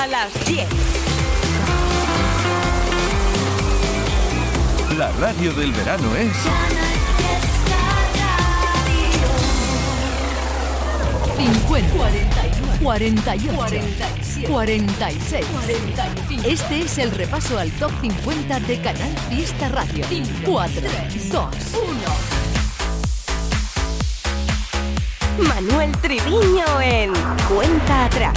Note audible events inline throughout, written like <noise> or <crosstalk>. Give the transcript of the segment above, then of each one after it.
a las 10. La radio del verano es... ...50, 48, 47, 46, 45. Este es el repaso al top 50 de Canal Fiesta Radio. 4, 2, 1. Manuel Triviño en Cuenta Atrás.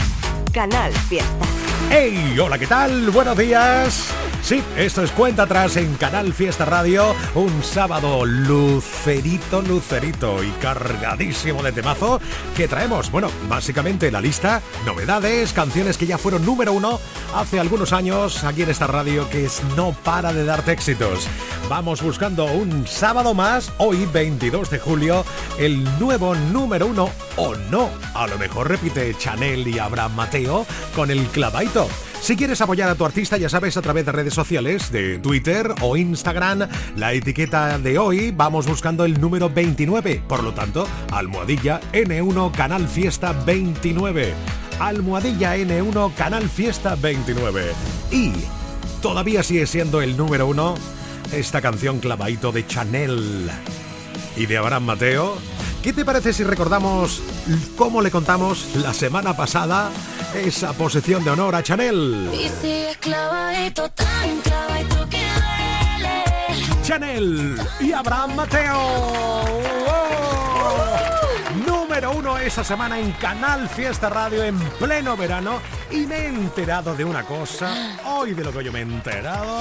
Canal Fiesta. ¡Hey! Hola, ¿qué tal? Buenos días. Sí, esto es Cuenta Atrás en Canal Fiesta Radio, un sábado lucerito, lucerito y cargadísimo de temazo que traemos, bueno, básicamente la lista, novedades, canciones que ya fueron número uno hace algunos años aquí en esta radio que es no para de darte éxitos. Vamos buscando un sábado más, hoy 22 de julio, el nuevo número uno o no, a lo mejor repite Chanel y Abraham Mateo con el clavaito. Si quieres apoyar a tu artista, ya sabes, a través de redes sociales, de Twitter o Instagram, la etiqueta de hoy vamos buscando el número 29. Por lo tanto, almohadilla N1 Canal Fiesta 29. Almohadilla N1 Canal Fiesta 29. Y todavía sigue siendo el número uno esta canción clavadito de Chanel y de Abraham Mateo. ¿Qué te parece si recordamos cómo le contamos la semana pasada esa posición de honor a Chanel? Chanel y Abraham Mateo. ¡Oh! Número uno esta semana en Canal Fiesta Radio en pleno verano y me he enterado de una cosa, hoy de lo que yo me he enterado.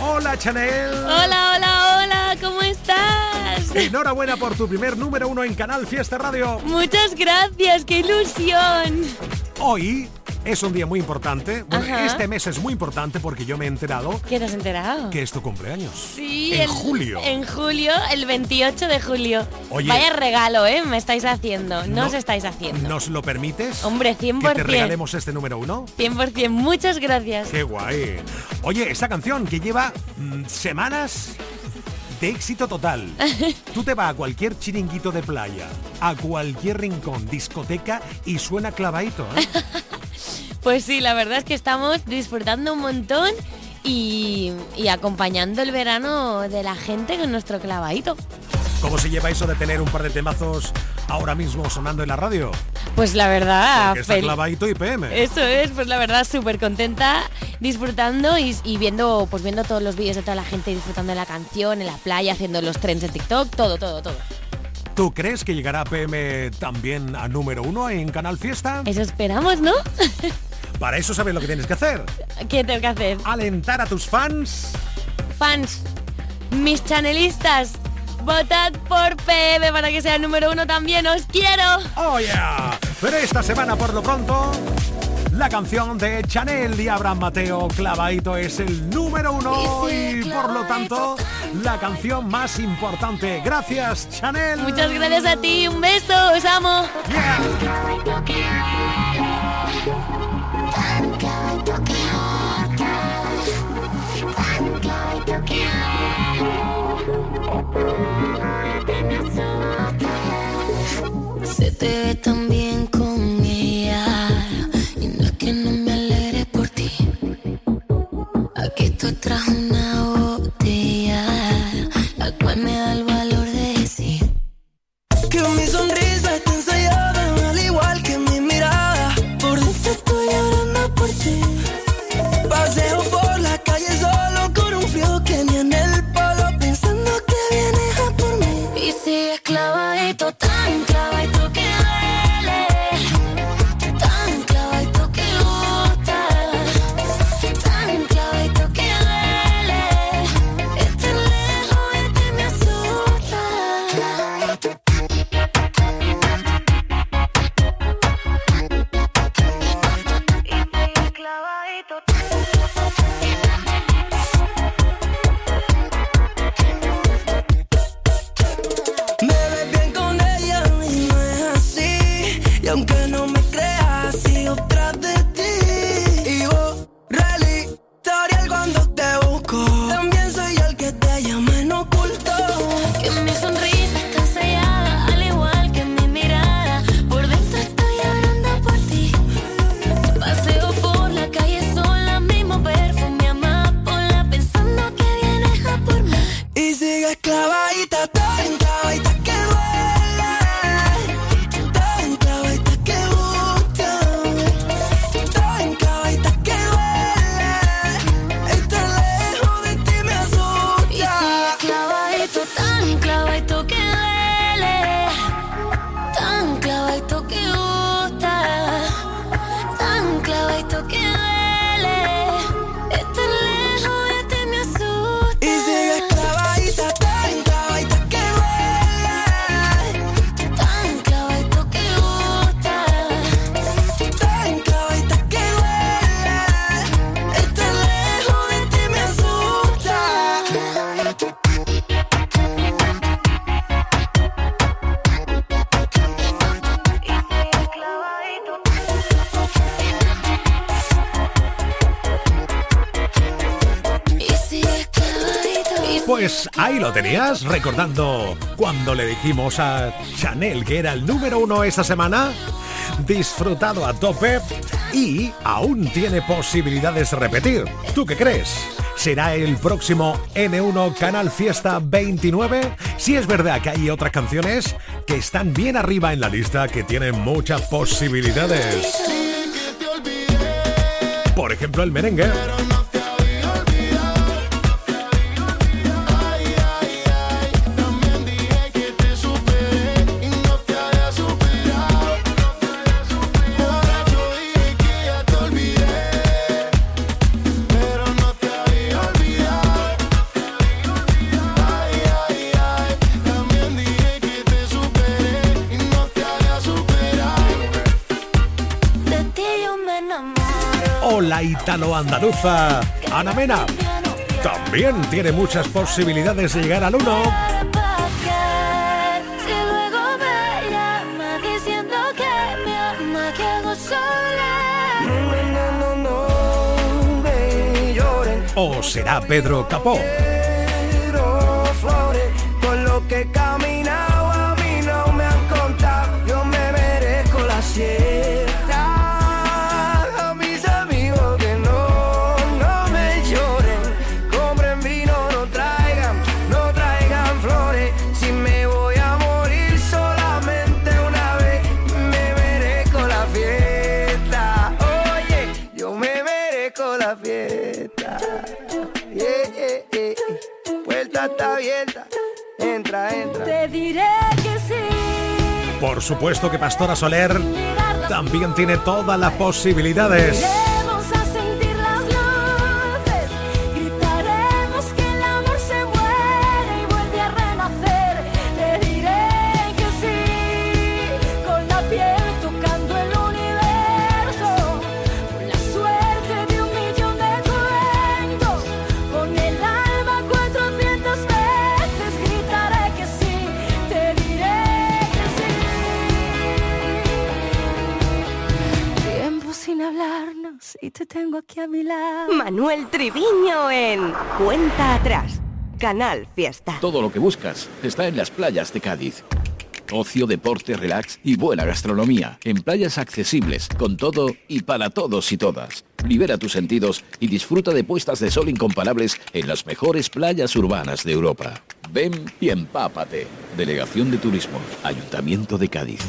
Hola Chanel. Hola, hola, hola. Enhorabuena por tu primer número uno en Canal Fiesta Radio. Muchas gracias, qué ilusión. Hoy es un día muy importante. Bueno, Ajá. este mes es muy importante porque yo me he enterado ¿Qué te has enterado? que es tu cumpleaños. Sí, en el- julio. En julio, el 28 de julio. Oye. Vaya regalo, ¿eh? Me estáis haciendo. No, os estáis haciendo. ¿Nos lo permites? Hombre, Que te 100%. regalemos este número uno. 100%. Muchas gracias. Qué guay. Oye, esta canción que lleva mm, semanas de éxito total. <laughs> Tú te vas a cualquier chiringuito de playa, a cualquier rincón, discoteca y suena clavadito. ¿eh? <laughs> Pues sí, la verdad es que estamos disfrutando un montón y, y acompañando el verano de la gente con nuestro clavadito. ¿Cómo se lleva eso de tener un par de temazos ahora mismo sonando en la radio? Pues la verdad, Que está clavadito y PM. Eso es, pues la verdad súper contenta, disfrutando y, y viendo, pues viendo todos los vídeos de toda la gente disfrutando de la canción, en la playa, haciendo los trends en TikTok, todo, todo, todo. ¿Tú crees que llegará PM también a número uno en Canal Fiesta? Eso esperamos, ¿no? <laughs> Para eso sabes lo que tienes que hacer. ¿Qué tengo que hacer? Alentar a tus fans. Fans, mis chanelistas, votad por PM para que sea el número uno también, os quiero. ¡Oh, yeah! Pero esta semana, por lo pronto, la canción de Chanel y Abraham Mateo, Clavadito, es el número uno y, por lo tanto, la canción más importante. Gracias, Chanel. Muchas gracias a ti, un beso, os amo. Se te ve tan bien lo tenías, recordando cuando le dijimos a Chanel que era el número uno esta semana. Disfrutado a tope y aún tiene posibilidades de repetir. ¿Tú qué crees? ¿Será el próximo N1 Canal Fiesta 29? Si es verdad que hay otras canciones que están bien arriba en la lista, que tienen muchas posibilidades. Por ejemplo, el merengue. La italo-andaluza Ana Mena. También tiene muchas posibilidades de llegar al 1. ¿O será Pedro Capó? lo que Por supuesto que Pastora Soler también tiene todas las posibilidades. Tengo aquí a mi lado. Manuel Triviño en Cuenta Atrás. Canal Fiesta. Todo lo que buscas está en las playas de Cádiz. Ocio, deporte, relax y buena gastronomía. En playas accesibles, con todo y para todos y todas. Libera tus sentidos y disfruta de puestas de sol incomparables en las mejores playas urbanas de Europa. Ven y empápate. Delegación de Turismo, Ayuntamiento de Cádiz.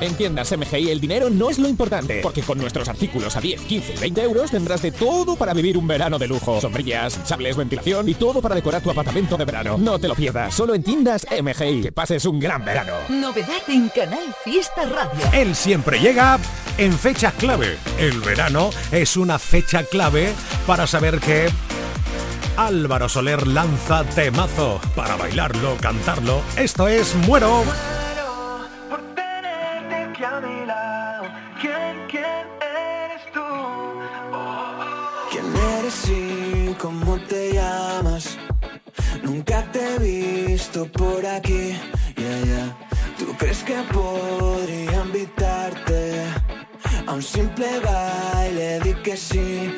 En tiendas MGI el dinero no es lo importante, porque con nuestros artículos a 10, 15 y 20 euros tendrás de todo para vivir un verano de lujo. Sombrillas, sables, ventilación y todo para decorar tu apartamento de verano. No te lo pierdas, solo en tiendas MGI. Que pases un gran verano. Novedad en Canal Fiesta Radio. Él siempre llega en fechas clave. El verano es una fecha clave para saber que Álvaro Soler lanza temazo para bailarlo, cantarlo. Esto es Muero. He visto por aquí, yeah, yeah. ¿Tú crees que podría invitarte a un simple baile? Di que sí,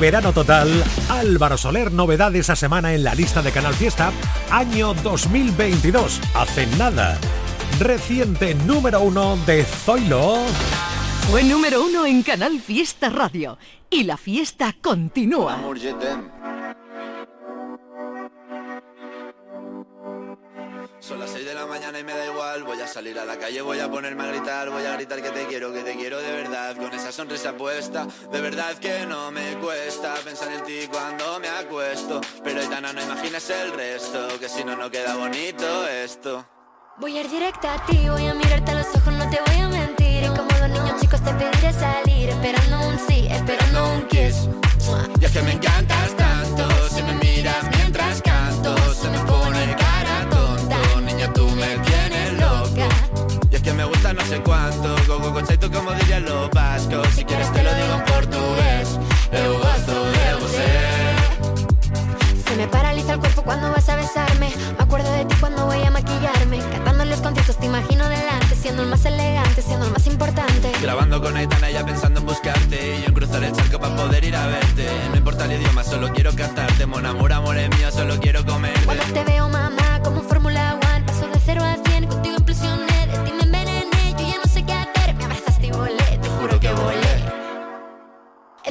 verano total, Álvaro Soler, novedad esa semana en la lista de Canal Fiesta, año 2022, hace nada. Reciente número uno de Zoilo. Fue número uno en Canal Fiesta Radio y la fiesta continúa. Son las 6 de la mañana y me da igual. Voy a salir a la calle, voy a ponerme a gritar. Voy a gritar que te quiero, que te quiero verdad. Con esa sonrisa puesta, de verdad que no me cuesta pensar en ti cuando me acuesto. Pero Aitana, no imagines el resto, que si no, no queda bonito esto. Voy a ir directa a ti, voy a mirarte a los ojos, no te voy a mentir. Y como dos niños chicos te pediré salir, esperando un sí, esperando un kiss. Y es que me encantas tanto, no sé cuánto. Go, go, go, tú como dirían los vascos. Si quieres te lo digo en portugués. Eu gosto de você. Se me paraliza el cuerpo cuando vas a besarme. Me acuerdo de ti cuando voy a maquillarme. Cantando los conciertos te imagino delante. Siendo el más elegante, siendo el más importante. Grabando con Aitana ya pensando en buscarte. Y yo en cruzar el charco para poder ir a verte. No importa el idioma, solo quiero cantarte. Mon amor, amor es mío, solo quiero comer Cuando te veo mamá,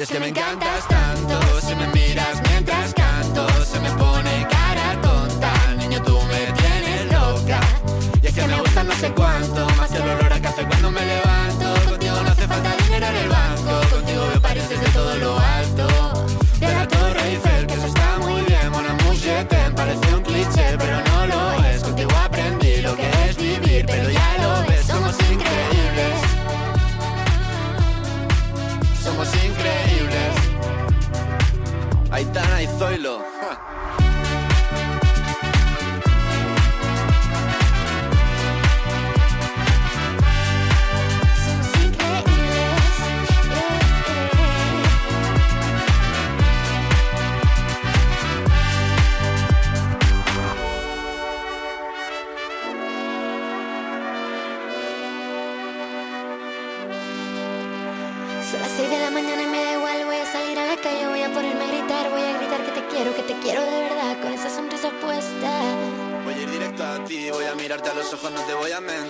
es que me encantas tanto, si me miras mientras canto, se me pone cara tonta. Niño, tú me tienes loca. Y es que me gusta no sé cuánto,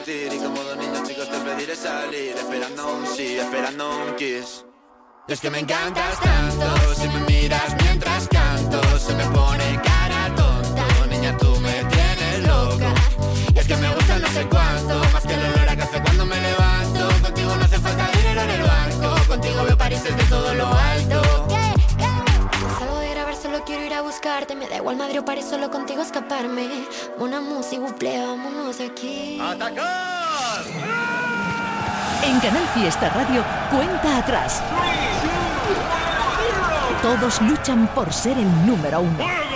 mentir Y como dos niños chicos te pediré salir. Esperando un sí, esperando un kiss. Es que me encantas tanto. Si me miras mientras canto Se me pone cara tonta Niña, tú me tienes loca Y es que me gusta no sé cuánto Más que el olor a café cuando me levanto. Contigo no hace falta dinero en el banco Contigo veo París desde todo lo alto buscarte. Me da igual madre o París, solo contigo escaparme. Una música, buple, vámonos de aquí. ¡Atacar! En Canal Fiesta Radio, cuenta atrás. Todos luchan por ser el número uno.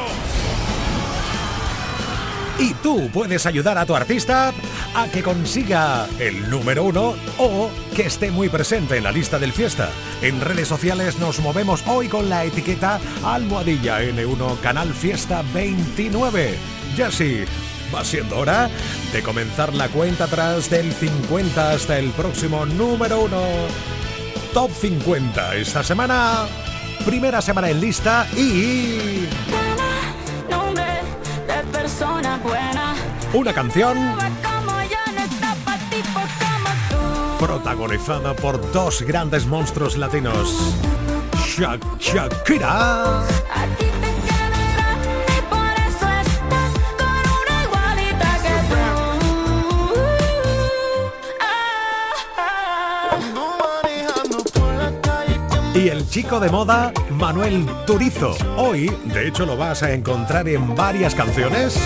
Y tú puedes ayudar a tu artista a que consiga el número uno o que esté muy presente en la lista del fiesta. En redes sociales nos movemos hoy con la etiqueta Almohadilla N1 Canal Fiesta 29. Ya sí, va siendo hora de comenzar la cuenta atrás del 50 hasta el próximo número uno. Top 50 esta semana, primera semana en lista y... Una canción protagonizada por dos grandes monstruos latinos. Shakira. Y el chico de moda, Manuel Turizo. Hoy, de hecho, lo vas a encontrar en varias canciones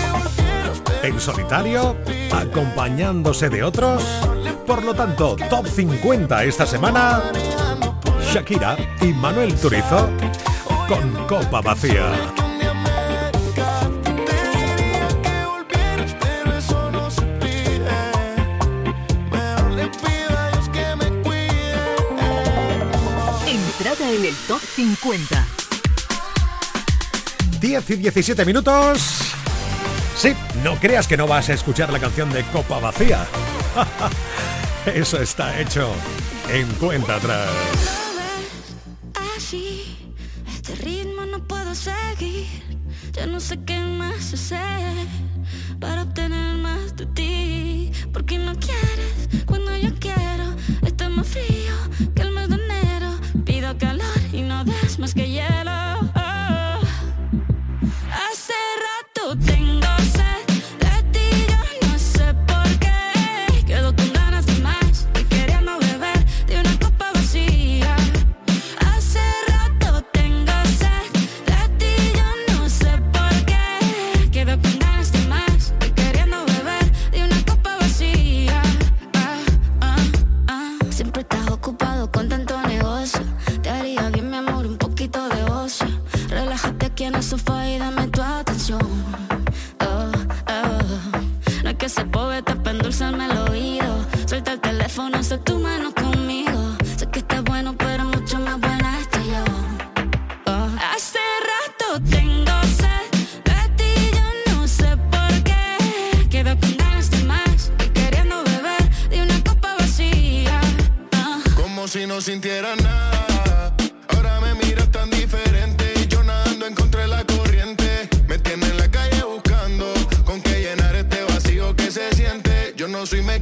en solitario, acompañándose de otros. Por lo tanto, top 50 esta semana, Shakira y Manuel Turizo con Copa Vacía. En el top 50. 10 y 17 minutos. Sí, no creas que no vas a escuchar la canción de Copa Vacía. <laughs> Eso está hecho en cuenta atrás.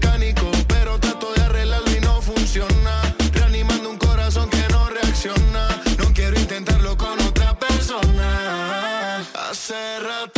Mecánico, pero trato de arreglarlo y no funciona. Reanimando un corazón que no reacciona. No quiero intentarlo con otra persona. Hace rato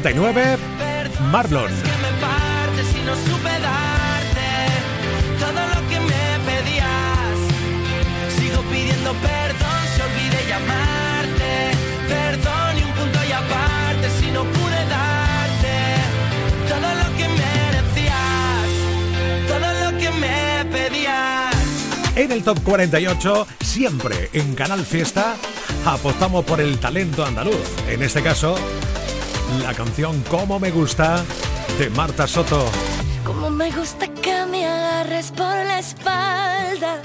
89, Marlon. y. En el Top 48, siempre en Canal Fiesta, apostamos por el talento andaluz. En este caso, la canción Como me gusta de Marta Soto. Como me gusta que me agarres por la espalda.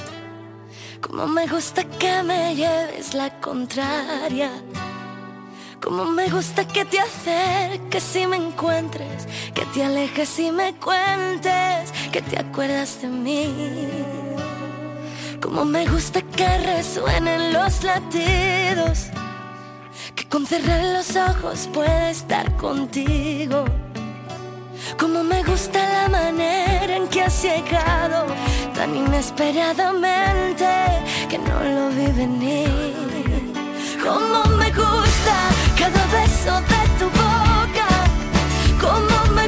Como me gusta que me lleves la contraria. Como me gusta que te acerques si me encuentres. Que te alejes y me cuentes. Que te acuerdas de mí. Como me gusta que resuenen los latidos. Con cerrar los ojos pueda estar contigo. Como me gusta la manera en que has llegado tan inesperadamente que no lo vi venir. Como me gusta cada beso de tu boca. Como me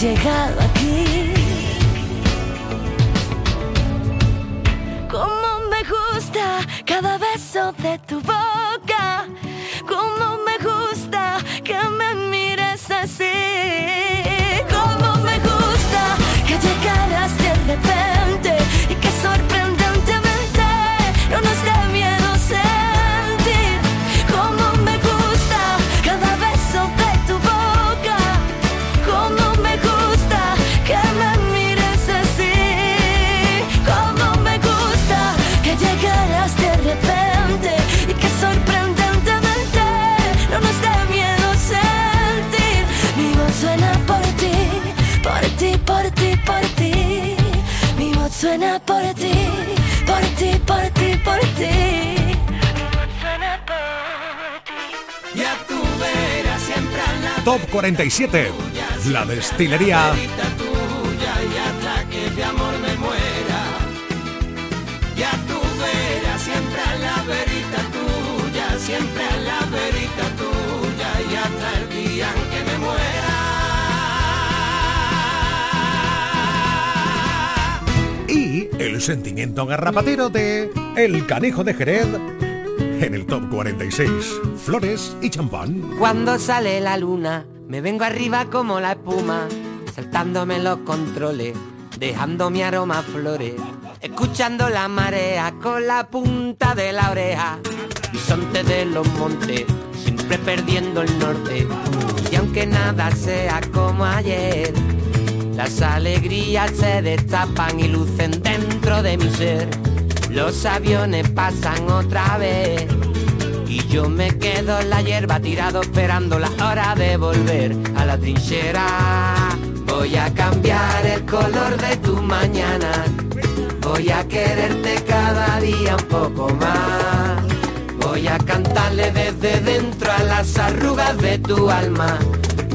llegado aquí. Como me gusta cada beso de tu boca, Mi voz suena por ti, por ti, por ti, por ti. Ya tú verás siempre a la Top 47. La destilería sentimiento garrapatero de El Canejo de Jerez en el Top 46. Flores y champán. Cuando sale la luna, me vengo arriba como la espuma, saltándome los controles, dejando mi aroma a flores, escuchando la marea con la punta de la oreja, bisonte de los montes, siempre perdiendo el norte, y aunque nada sea como ayer, las alegrías se destapan y lucen dentro de mi ser. Los aviones pasan otra vez y yo me quedo en la hierba tirado esperando la hora de volver a la trinchera. Voy a cambiar el color de tu mañana. Voy a quererte cada día un poco más. Voy a cantarle desde dentro a las arrugas de tu alma.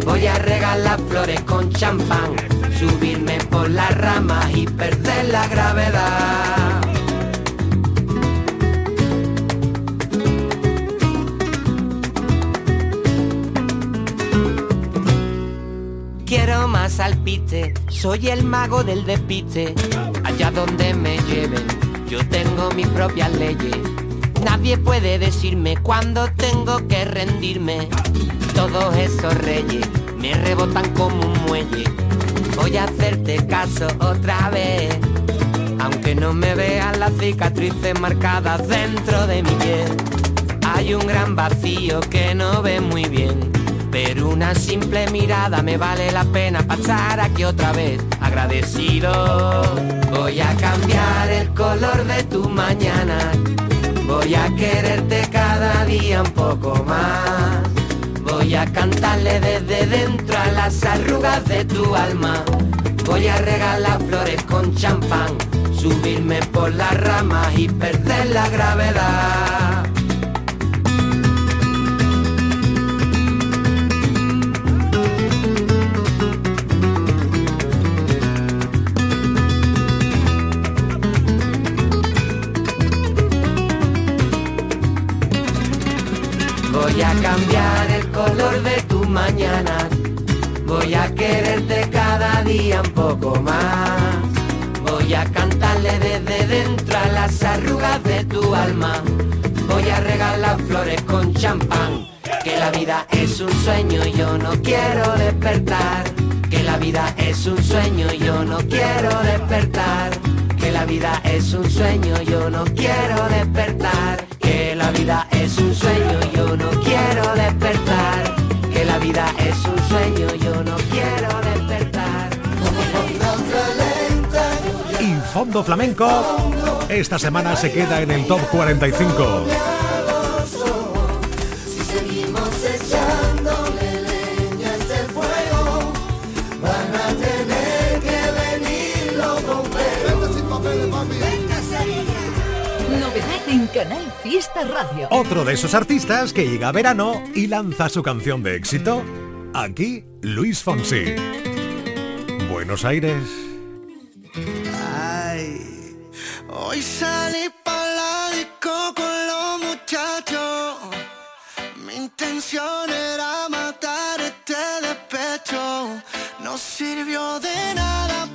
Voy a regalar flores con champán, subirme por las ramas y perder la gravedad. Quiero más alpiste, soy el mago del despiste. Allá donde me lleven, yo tengo mis propias leyes. Nadie puede decirme cuándo tengo que rendirme. Todos esos reyes me rebotan como un muelle. Voy a hacerte caso otra vez. Aunque no me vean las cicatrices marcadas dentro de mi piel. Hay un gran vacío que no ve muy bien. Pero una simple mirada me vale la pena pasar aquí otra vez. Agradecido. Voy a cambiar el color de tu mañana. Voy a quererte cada día un poco más. Voy a cantarle desde dentro a las arrugas de tu alma. Voy a regalar flores con champán, subirme por las ramas y perder la gravedad. Voy a cambiar quererte cada día un poco más. Voy a cantarle desde dentro a las arrugas de tu alma. Voy a regalar flores con champán, que la vida es un sueño y yo no quiero despertar. Que la vida es un sueño y yo no quiero despertar. Que la vida es un sueño y yo no quiero despertar. Que la vida es un sueño y yo no quiero despertar. Vida es un sueño yo no quiero despertar. Y Fondo Flamenco esta semana se queda en el top 45. Fiesta Radio. Otro de esos artistas que llega a verano y lanza su canción de éxito. Aquí, Luis Fonsi. Buenos Aires. Ay, hoy salí para la disco con los muchachos. Mi intención era matar este despecho. No sirvió de nada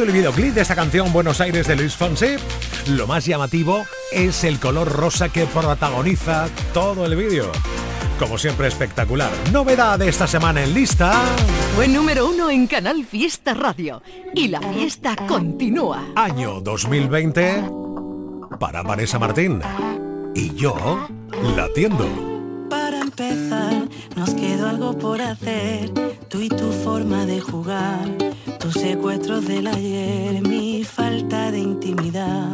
visto el videoclip de esta canción Buenos Aires de Luis Fonsi? Lo más llamativo es el color rosa que protagoniza todo el vídeo. Como siempre espectacular. Novedad de esta semana en lista. Fue número uno en Canal Fiesta Radio. Y la fiesta continúa. Año 2020 para Vanessa Martín. Y yo latiendo. Para empezar, nos quedó algo por hacer. Tú y tu forma de jugar, tus secuestros del ayer, mi falta de intimidad.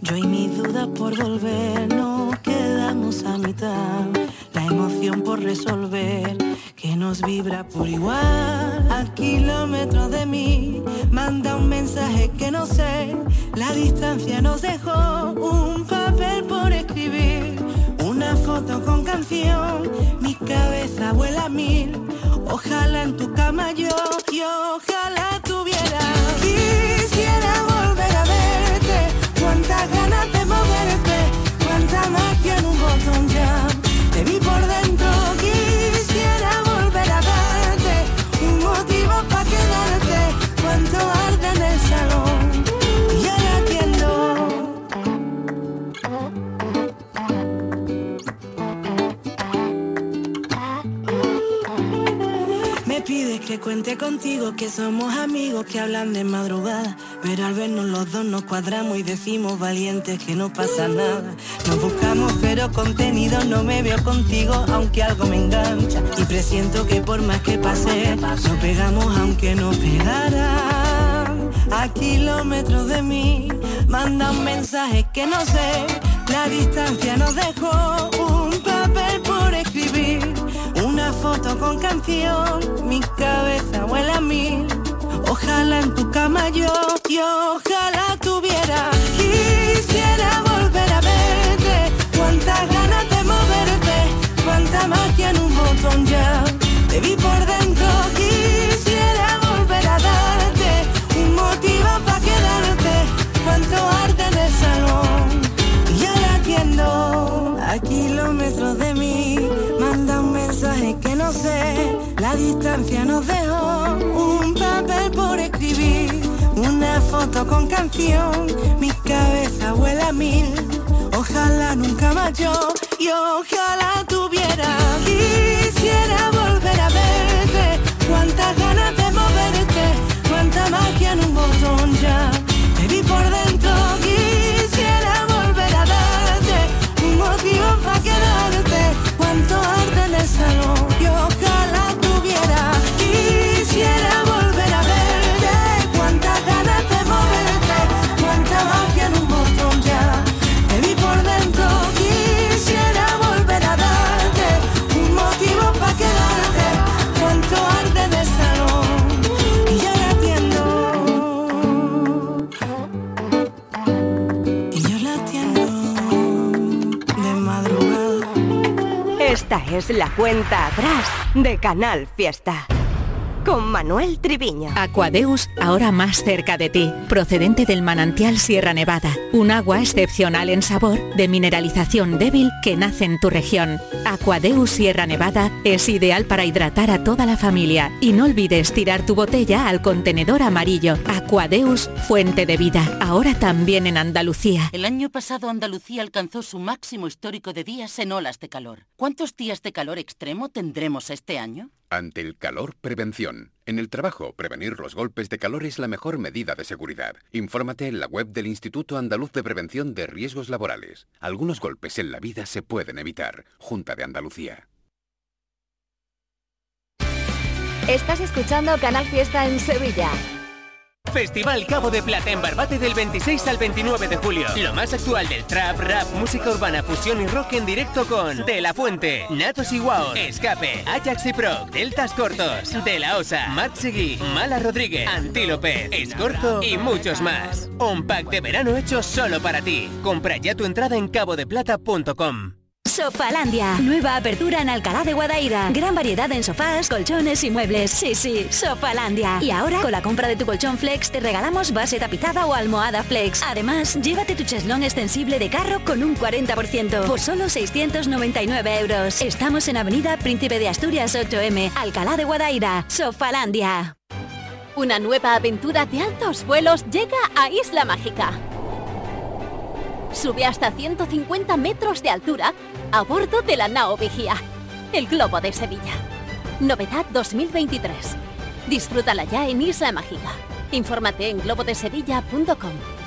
Yo y mis dudas por volver, nos quedamos a mitad. La emoción por resolver, que nos vibra por igual. A kilómetros de mí, manda un mensaje que no sé. La distancia nos dejó un papel por escribir. Una foto con canción, mi cabeza vuela a mil. Ojalá en tu cama yo, y ojalá tuviera. Quisiera volver a verte, cuántas ganas que cuente contigo, que somos amigos que hablan de madrugada. Pero al vernos los dos nos cuadramos y decimos valientes que no pasa nada. Nos buscamos pero contenido no me veo contigo, aunque algo me engancha. Y presiento que por más que pase, nos pegamos aunque no pegaran. A kilómetros de mí, manda un mensaje que no sé. La distancia nos dejó un papel foto con canción, mi cabeza huele a mil. Ojalá en tu cama yo, y ojalá tuviera. Quisiera distancia nos dejó un papel por escribir, una foto con canción, mi cabeza huele a mil, ojalá nunca más yo, y ojalá tuviera, quisiera volver a verte, cuántas ganas de moverte, cuánta magia en un botón ya, es la cuenta atrás de Canal Fiesta. Con Manuel Triviño. Aquadeus, ahora más cerca de ti, procedente del manantial Sierra Nevada, un agua excepcional en sabor, de mineralización débil que nace en tu región. Aquadeus Sierra Nevada es ideal para hidratar a toda la familia y no olvides tirar tu botella al contenedor amarillo. Aquadeus, fuente de vida, ahora también en Andalucía. El año pasado Andalucía alcanzó su máximo histórico de días en olas de calor. ¿Cuántos días de calor extremo tendremos este año? Ante el calor, prevención. En el trabajo, prevenir los golpes de calor es la mejor medida de seguridad. Infórmate en la web del Instituto Andaluz de Prevención de Riesgos Laborales. Algunos golpes en la vida se pueden evitar. Junta de Andalucía. Estás escuchando Canal Fiesta en Sevilla. Festival Cabo de Plata en Barbate del 26 al 29 de julio. Lo más actual del trap, rap, música urbana, fusión y rock en directo con De La Fuente, Natos y Wow, Escape, Ajax y Pro, Deltas Cortos, De La Osa, Matt Mala Rodríguez, Antílope, Escorzo y muchos más. Un pack de verano hecho solo para ti. Compra ya tu entrada en cabodeplata.com. Sofalandia. Nueva apertura en Alcalá de Guadaira. Gran variedad en sofás, colchones y muebles. Sí, sí, Sofalandia. Y ahora, con la compra de tu colchón Flex, te regalamos base tapizada o almohada Flex. Además, llévate tu cheslón extensible de carro con un 40% por solo 699 euros. Estamos en Avenida Príncipe de Asturias 8M, Alcalá de Guadaira. Sofalandia. Una nueva aventura de altos vuelos llega a Isla Mágica. Sube hasta 150 metros de altura a bordo de la Nao Vigía, el Globo de Sevilla. Novedad 2023. Disfrútala ya en Isla Mágica. Infórmate en globodesevilla.com.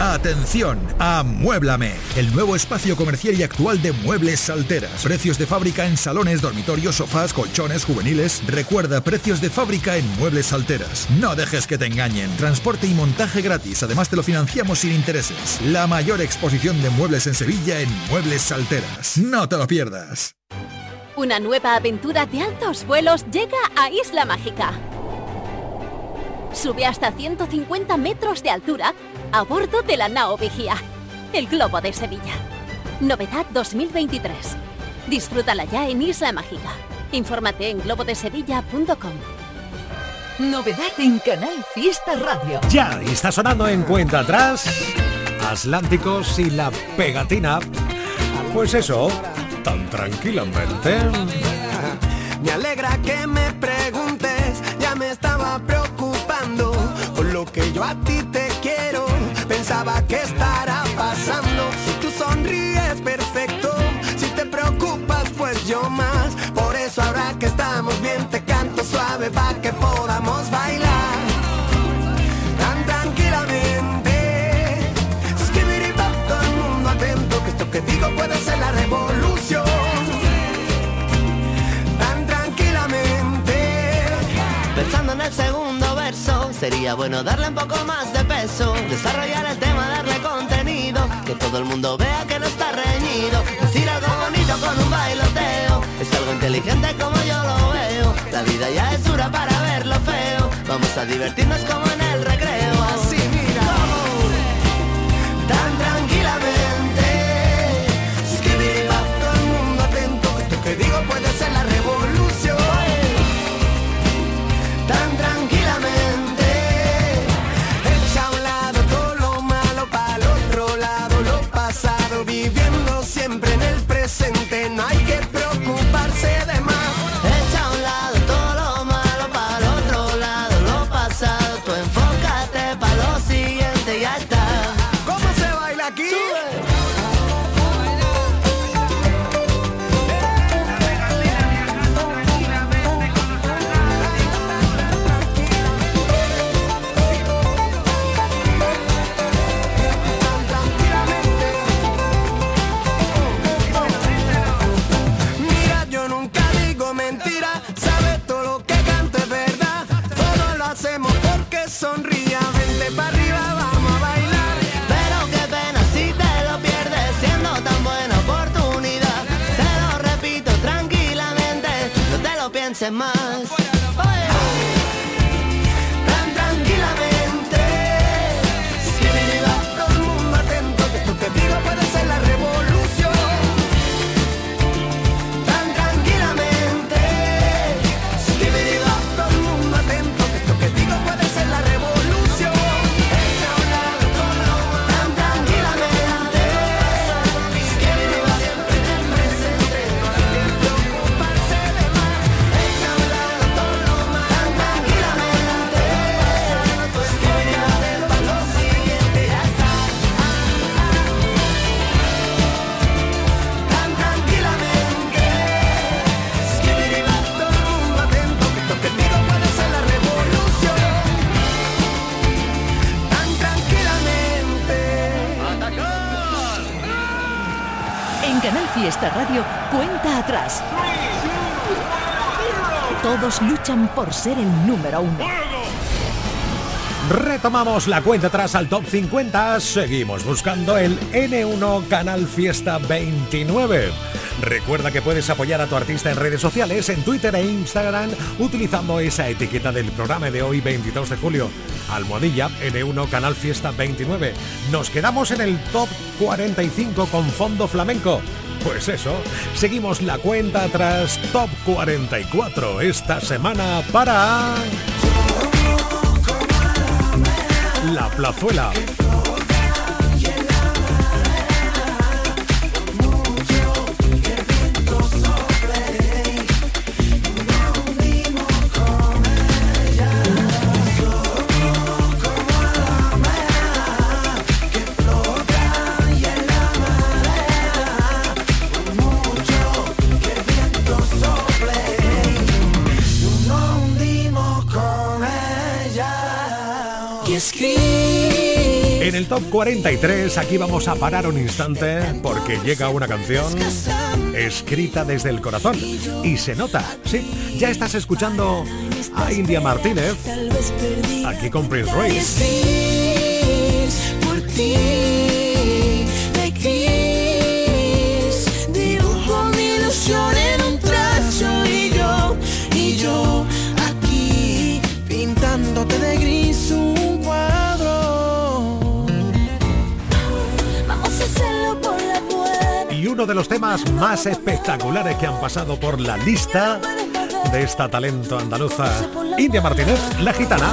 Atención, Amuéblame, el nuevo espacio comercial y actual de Muebles Salteras. Precios de fábrica en salones, dormitorios, sofás, colchones juveniles. Recuerda, precios de fábrica en Muebles Salteras. No dejes que te engañen. Transporte y montaje gratis. Además te lo financiamos sin intereses. La mayor exposición de muebles en Sevilla en Muebles Salteras. No te lo pierdas. Una nueva aventura de altos vuelos llega a Isla Mágica. Sube hasta 150 metros de altura a bordo de la Nao Vigía, el Globo de Sevilla. Novedad 2023. Disfrútala ya en Isla Mágica. Infórmate en globodesevilla.com. Novedad en Canal Fiesta Radio. Ya está sonando en cuenta atrás Atlánticos y la pegatina. Pues eso, tan tranquilamente. Me alegra que me preguntes, ya me estaba preocupando por lo que yo a ti te preguntaba qué estará pasando. Si tú sonríes, perfecto. Si te preocupas, pues yo más. Por eso ahora que estamos bien, te canto suave para que podamos bailar. Tan tranquilamente. Si y que todo el mundo atento, que esto que digo puede ser. Sería bueno darle un poco más de peso, desarrollar el tema, darle contenido, que todo el mundo vea que no está reñido, decir algo bonito con un bailoteo, es algo inteligente como yo lo veo, la vida ya es dura para ver lo feo, vamos a divertirnos como Todos luchan por ser el número uno. Retomamos la cuenta atrás al top 50. Seguimos buscando el N1 Canal Fiesta 29. Recuerda que puedes apoyar a tu artista en redes sociales, en Twitter e Instagram, utilizando esa etiqueta del programa de hoy, 22 de julio. Almohadilla N1 Canal Fiesta 29. Nos quedamos en el top 45 con fondo flamenco. Pues eso, seguimos la cuenta atrás top 44 esta semana para... La Plazuela. Top 43 aquí vamos a parar un instante porque llega una canción escrita desde el corazón y se nota, sí, ya estás escuchando a India Martínez aquí con Prince Royce. Uno de los temas más espectaculares que han pasado por la lista de esta talento andaluza, India Martínez, la gitana.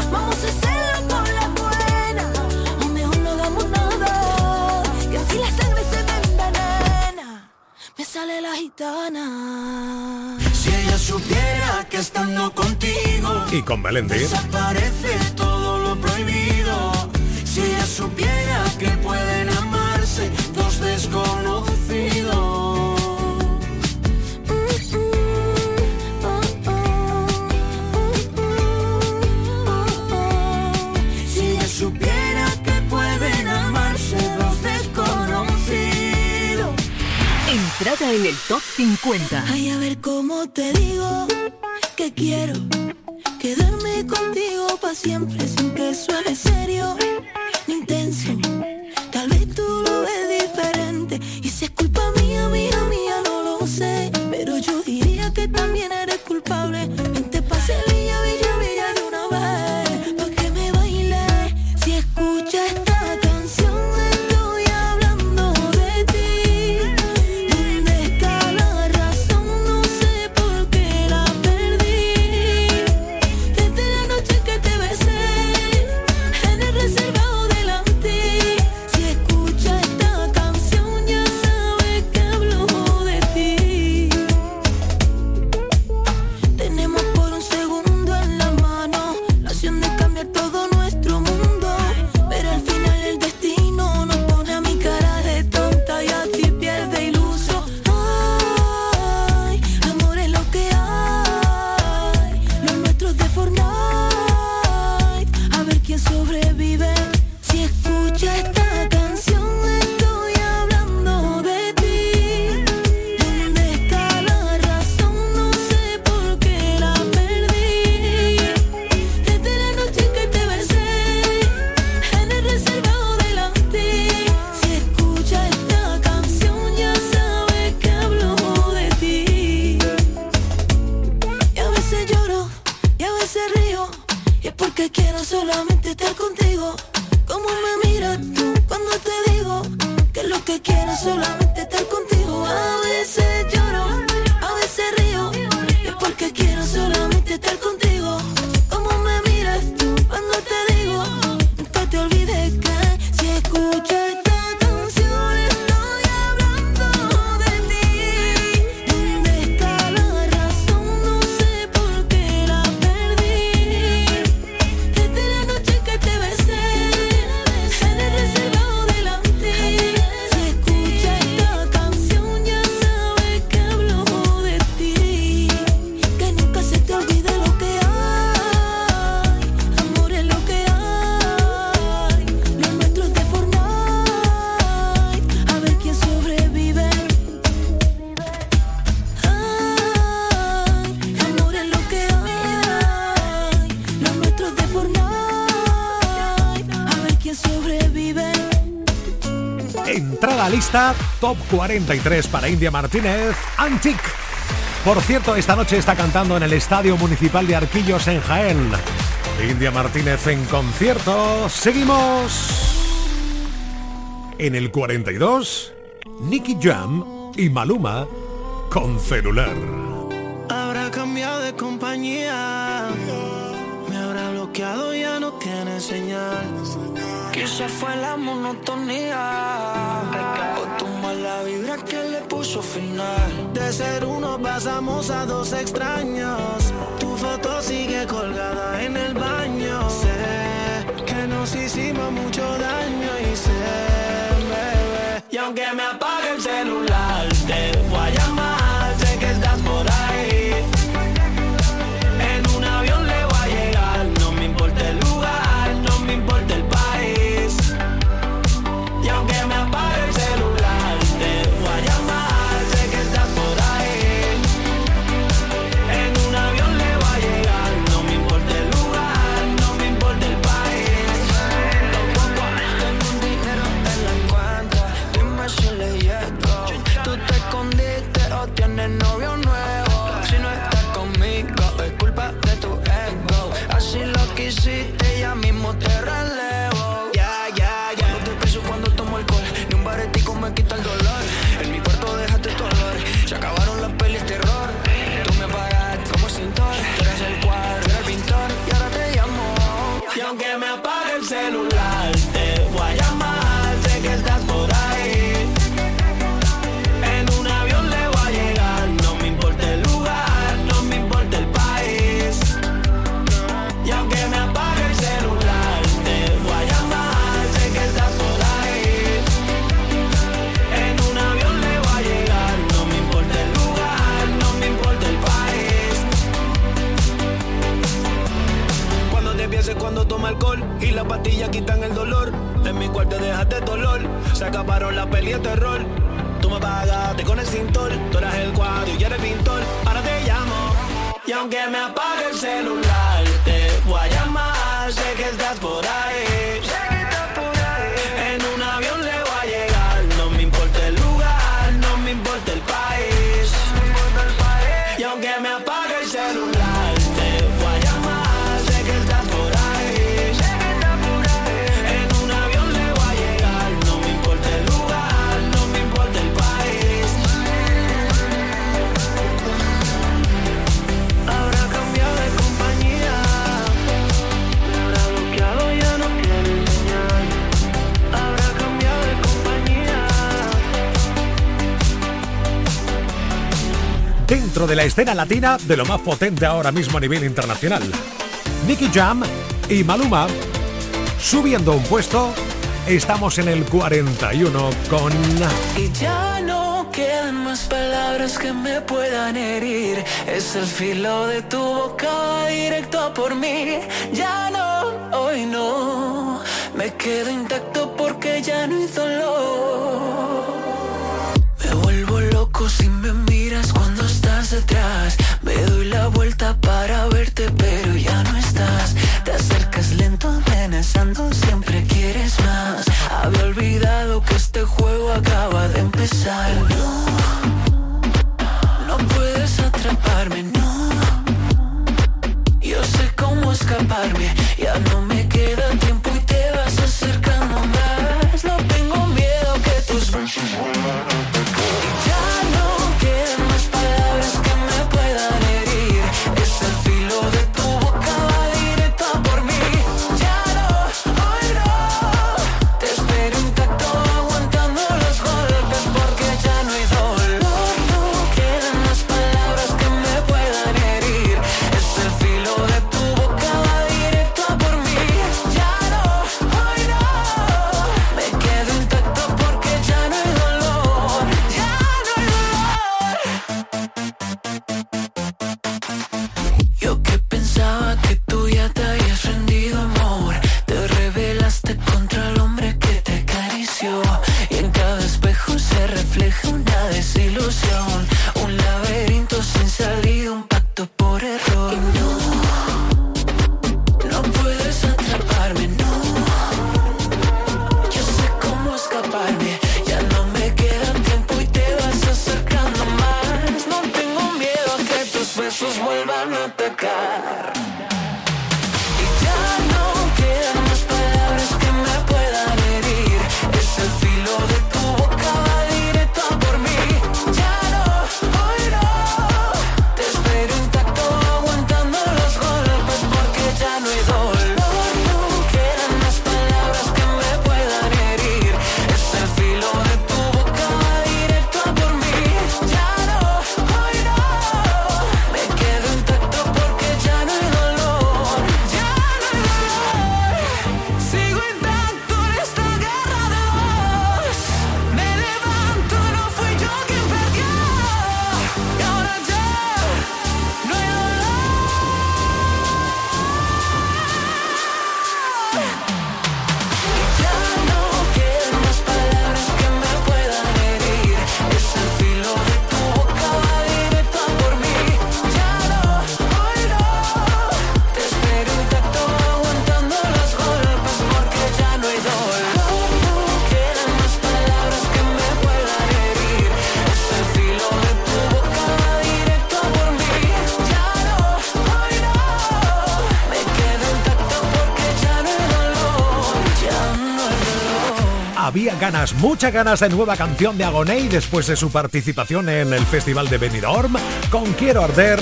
Sale la gitana. Si ella supiera que estando contigo Y con Melendi. desaparece todo Entrada en el top 50. Ay, a ver cómo te digo que quiero quedarme contigo para siempre sin que suene serio. top 43 para India Martínez, Antic. Por cierto, esta noche está cantando en el Estadio Municipal de Arquillos en Jaén. India Martínez en concierto. Seguimos. En el 42, Nicky Jam y Maluma con celular. Habrá cambiado de compañía. Me habrá bloqueado, ya no tiene señal. Quizá fue la monotonía que le puso final. De ser uno pasamos a dos extraños. Tu foto sigue colgada en el baño. Sé que nos hicimos mucho daño y sé, bebé. Y aunque me apague el celular, te te dejaste dolor. Se acabaron la peli de terror. Tú me pagaste con el cintor. Tú eras el cuadro y yo pintor. Ahora te llamo. Y aunque me apague el celular, te voy a llamar. Sé que estás por ahí. De la escena latina de lo más potente ahora mismo a nivel internacional. Nicky Jam y Maluma subiendo un puesto. Estamos en el 41 con Y ya no quedan más palabras que me puedan herir. Es el filo de tu boca directo por mí. Ya no, hoy no. Me quedo intacto porque ya no hay dolor. Estás detrás. Me doy la vuelta para verte, pero ya no estás. Te acercas lento, amenazando, siempre quieres más. Había olvidado que este juego acaba de empezar. No, no puedes atraparme, no. Yo sé cómo escaparme, ya no me ganas, muchas ganas de nueva canción de Agoney después de su participación en el Festival de Benidorm con Quiero Arder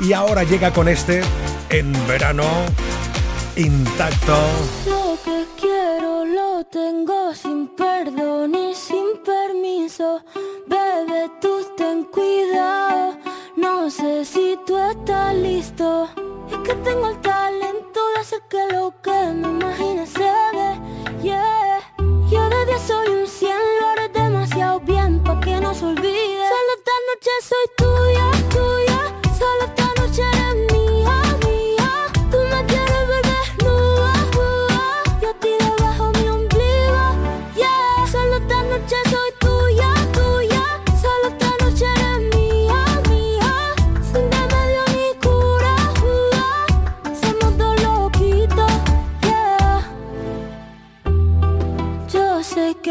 y ahora llega con este en verano intacto. Lo que quiero lo tengo sin perdón y sin permiso. Bebé, tú ten cuidado. No sé si tú estás listo. Es que tengo el talento de hacer que lo que me imagine se dé. Yeah. Yo de 10 soy un 100, lo haré demasiado bien pa' que no se olvide. Solo esta noche soy tuya, tuya. Solo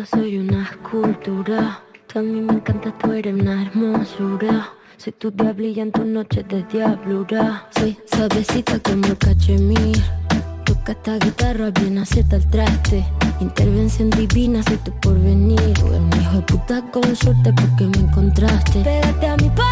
Soy una escultura. Tú a mí me encanta, tú eres una hermosura. Soy tu diablilla en tus noches de diablura. Soy suavecita como el cachemir. Toca esta guitarra, bien acierta el traste. Intervención divina, soy tu porvenir. Un hijo de puta con suerte porque me encontraste. Pégate a para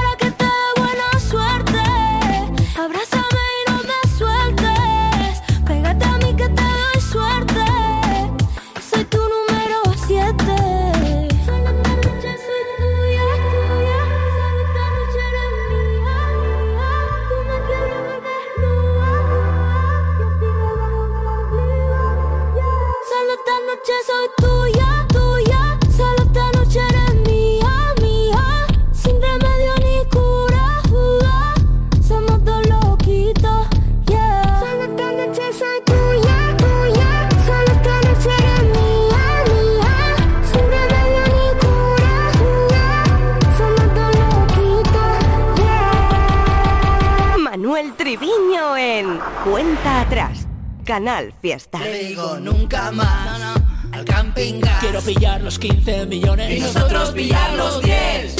Canal Fiesta. Le digo nunca más al camping gas. Quiero pillar los 15 millones Y nosotros pillar los 10.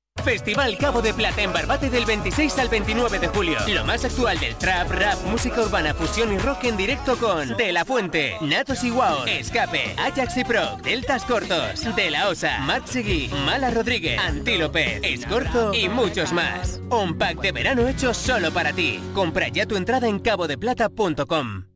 Festival Cabo de Plata en Barbate del 26 al 29 de julio. Lo más actual del trap, rap, música urbana, fusión y rock en directo con De La Fuente, Natos y Wow, Escape, Ajax y Pro, Deltas Cortos, De La Osa, Matt Mala Rodríguez, Antílope, Escorzo y muchos más. Un pack de verano hecho solo para ti. Compra ya tu entrada en cabodeplata.com.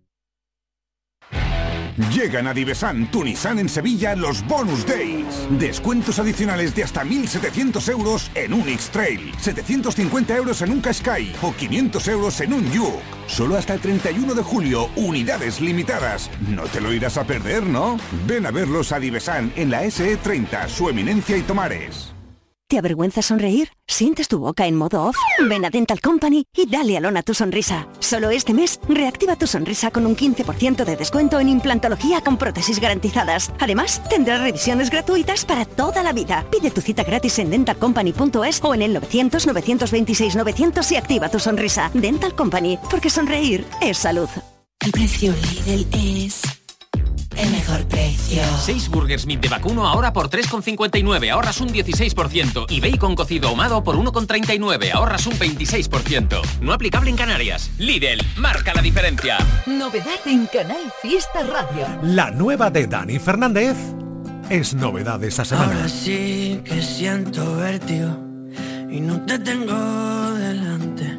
Llegan a Divesan, Tunisan en Sevilla los Bonus Days. Descuentos adicionales de hasta 1.700 euros en un X-Trail, 750 euros en un Qashqai o 500 euros en un Juke. Solo hasta el 31 de julio, unidades limitadas. No te lo irás a perder, ¿no? Ven a verlos a Divesan en la SE30, su eminencia y Tomares. ¿Te avergüenza sonreír? ¿Sientes tu boca en modo off? Ven a Dental Company y dale alón a tu sonrisa. Solo este mes, reactiva tu sonrisa con un 15% de descuento en implantología con prótesis garantizadas. Además, tendrás revisiones gratuitas para toda la vida. Pide tu cita gratis en dentalcompany.es o en el 900-926-900 y activa tu sonrisa. Dental Company, porque sonreír es salud. El precio Lidl es el mejor precio. 6 burgers meat de vacuno ahora por 3,59, ahorras un 16%. Y bacon cocido ahumado por 1,39, ahorras un 26%. No aplicable en Canarias. Lidl, marca la diferencia. Novedad en Canal Fiesta Radio. La nueva de Dani Fernández es novedad esta semana. Ahora sí que siento vértigo y no te tengo delante.